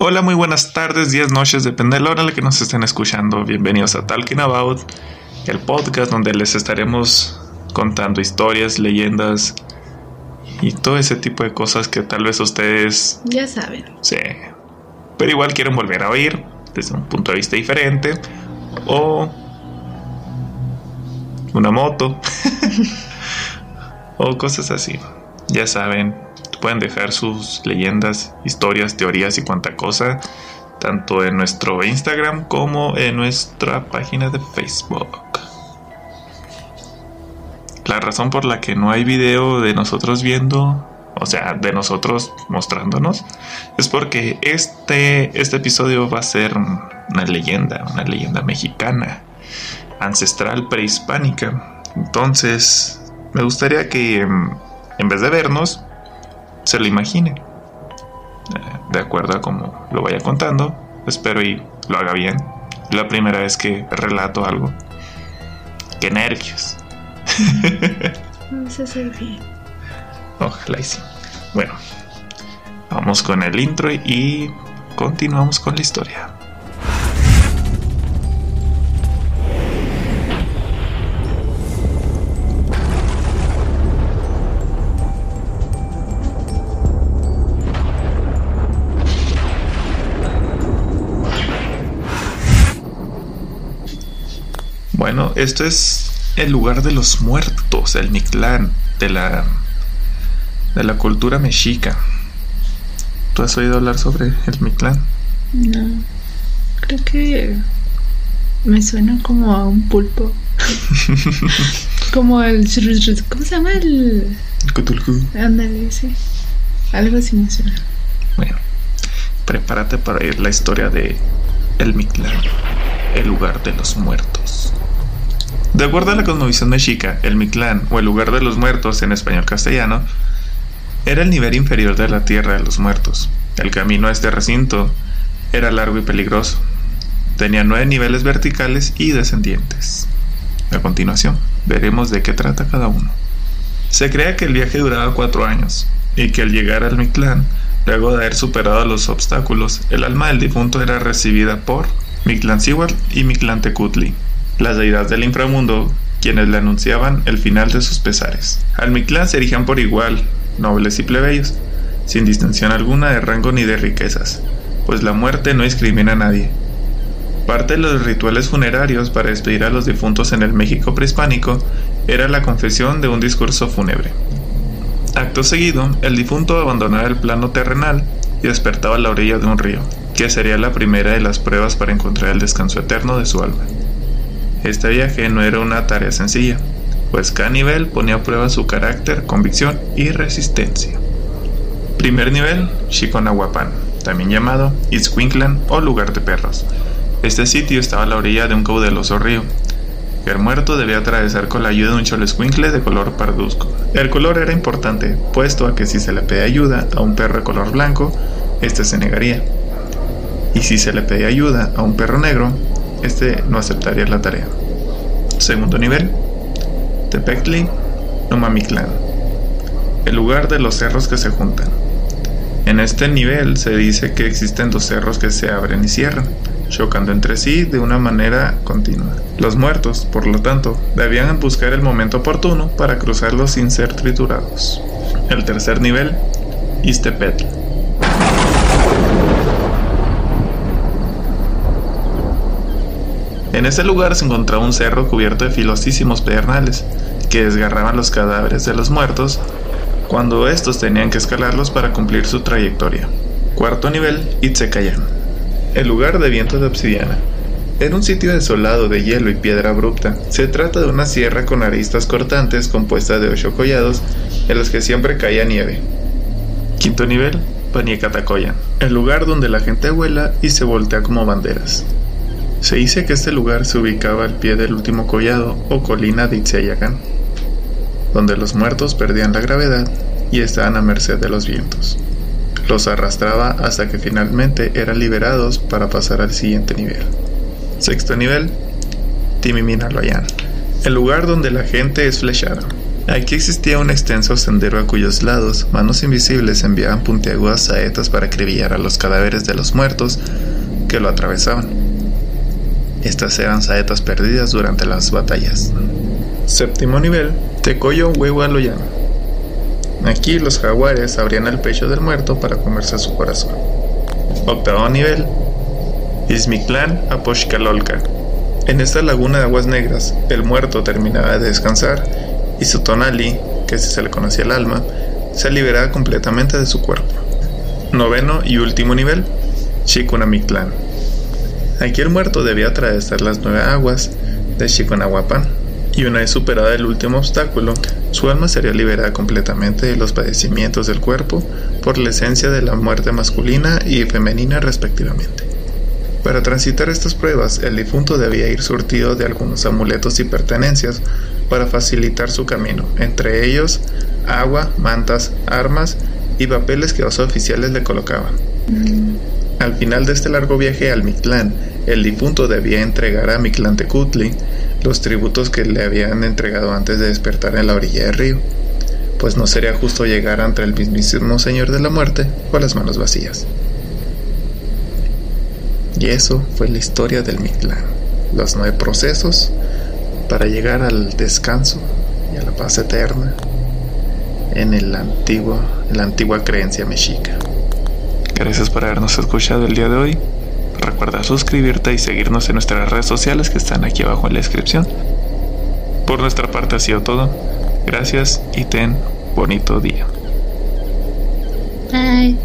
Hola, muy buenas tardes, días, noches, depende de la hora en la que nos estén escuchando. Bienvenidos a Talking About, el podcast donde les estaremos contando historias, leyendas y todo ese tipo de cosas que tal vez ustedes... Ya saben. Sí. Pero igual quieren volver a oír desde un punto de vista diferente. O una moto. o cosas así. Ya saben, pueden dejar sus leyendas, historias, teorías y cuanta cosa, tanto en nuestro Instagram como en nuestra página de Facebook. La razón por la que no hay video de nosotros viendo, o sea, de nosotros mostrándonos, es porque este, este episodio va a ser una leyenda, una leyenda mexicana, ancestral, prehispánica. Entonces, me gustaría que en vez de vernos, se lo imagine. Eh, de acuerdo a como lo vaya contando, espero y lo haga bien. La primera vez que relato algo. ¡Qué nervios! Vamos a hacer bien. Ojalá y sí. Bueno, vamos con el intro y continuamos con la historia. Bueno, esto es el lugar de los muertos, el Mictlán, de la, de la cultura mexica. ¿Tú has oído hablar sobre el Mictlán? No, creo que me suena como a un pulpo. como el... ¿Cómo se llama el...? Cthulhu. Ándale, sí. Algo así me suena. Bueno, prepárate para oír la historia de el Mictlán, el lugar de los muertos. De acuerdo a la cosmovisión mexica, el Mictlán, o el lugar de los muertos en español castellano, era el nivel inferior de la tierra de los muertos. El camino a este recinto era largo y peligroso. Tenía nueve niveles verticales y descendientes. A continuación, veremos de qué trata cada uno. Se cree que el viaje duraba cuatro años y que al llegar al Mictlán, luego de haber superado los obstáculos, el alma del difunto era recibida por Mictlantzíhuatl y Mictlantecutli, las deidades del inframundo, quienes le anunciaban el final de sus pesares. Al Mictlán se erigían por igual, nobles y plebeyos, sin distinción alguna de rango ni de riquezas, pues la muerte no discrimina a nadie. Parte de los rituales funerarios para despedir a los difuntos en el México prehispánico era la confesión de un discurso fúnebre. Acto seguido, el difunto abandonaba el plano terrenal y despertaba a la orilla de un río, que sería la primera de las pruebas para encontrar el descanso eterno de su alma. Este viaje no era una tarea sencilla, pues cada nivel ponía a prueba su carácter, convicción y resistencia. Primer nivel, Chiconahuapan, también llamado Itzcuinclan o lugar de perros. Este sitio estaba a la orilla de un caudaloso río. El muerto debía atravesar con la ayuda de un cholescuincle de color parduzco. El color era importante, puesto a que si se le pedía ayuda a un perro de color blanco, este se negaría. Y si se le pedía ayuda a un perro negro, este no aceptaría la tarea. Segundo nivel, Tepectli, Nomamictlán, el lugar de los cerros que se juntan. En este nivel se dice que existen dos cerros que se abren y cierran, chocando entre sí de una manera continua. Los muertos, por lo tanto, debían buscar el momento oportuno para cruzarlos sin ser triturados. El tercer nivel, Istepetl. En ese lugar se encontraba un cerro cubierto de filosísimos pedernales, que desgarraban los cadáveres de los muertos cuando estos tenían que escalarlos para cumplir su trayectoria. Cuarto nivel, Itzecayán. El lugar de viento de obsidiana. Era un sitio desolado de hielo y piedra abrupta. Se trata de una sierra con aristas cortantes compuesta de ocho collados en los que siempre caía nieve. Quinto nivel, Paniecatacoyan. El lugar donde la gente vuela y se voltea como banderas. Se dice que este lugar se ubicaba al pie del último collado o colina de Itzayagán, donde los muertos perdían la gravedad y estaban a merced de los vientos. Los arrastraba hasta que finalmente eran liberados para pasar al siguiente nivel. Sexto nivel, Timiminaloyan, el lugar donde la gente es flechada. Aquí existía un extenso sendero a cuyos lados manos invisibles enviaban puntiagudas saetas para acribillar a los cadáveres de los muertos que lo atravesaban. Estas eran saetas perdidas durante las batallas. Séptimo nivel, Tecoyo Huehualoyano. Aquí los jaguares abrían el pecho del muerto para comerse su corazón. Octavo nivel, Izmiclán Aposhkalolka. En esta laguna de aguas negras, el muerto terminaba de descansar y su tonali, que si se le conocía el alma, se liberaba completamente de su cuerpo. Noveno y último nivel, Chikunamictlán. Aquí el muerto debía atravesar las nueve aguas de Chiconahuapan, y una vez superada el último obstáculo, su alma sería liberada completamente de los padecimientos del cuerpo por la esencia de la muerte masculina y femenina respectivamente. Para transitar estas pruebas, el difunto debía ir surtido de algunos amuletos y pertenencias para facilitar su camino, entre ellos agua, mantas, armas y papeles que los oficiales le colocaban. Mm. Al final de este largo viaje al Mictlán, el difunto debía entregar a Mictlantecutli los tributos que le habían entregado antes de despertar en la orilla del río, pues no sería justo llegar ante el mismísimo Señor de la Muerte con las manos vacías. Y eso fue la historia del Mictlán, los nueve procesos para llegar al descanso y a la paz eterna en, la antigua creencia mexica. Gracias por habernos escuchado el día de hoy. Recuerda suscribirte y seguirnos en nuestras redes sociales que están aquí abajo en la descripción. Por nuestra parte ha sido todo. Gracias y ten bonito día. Bye.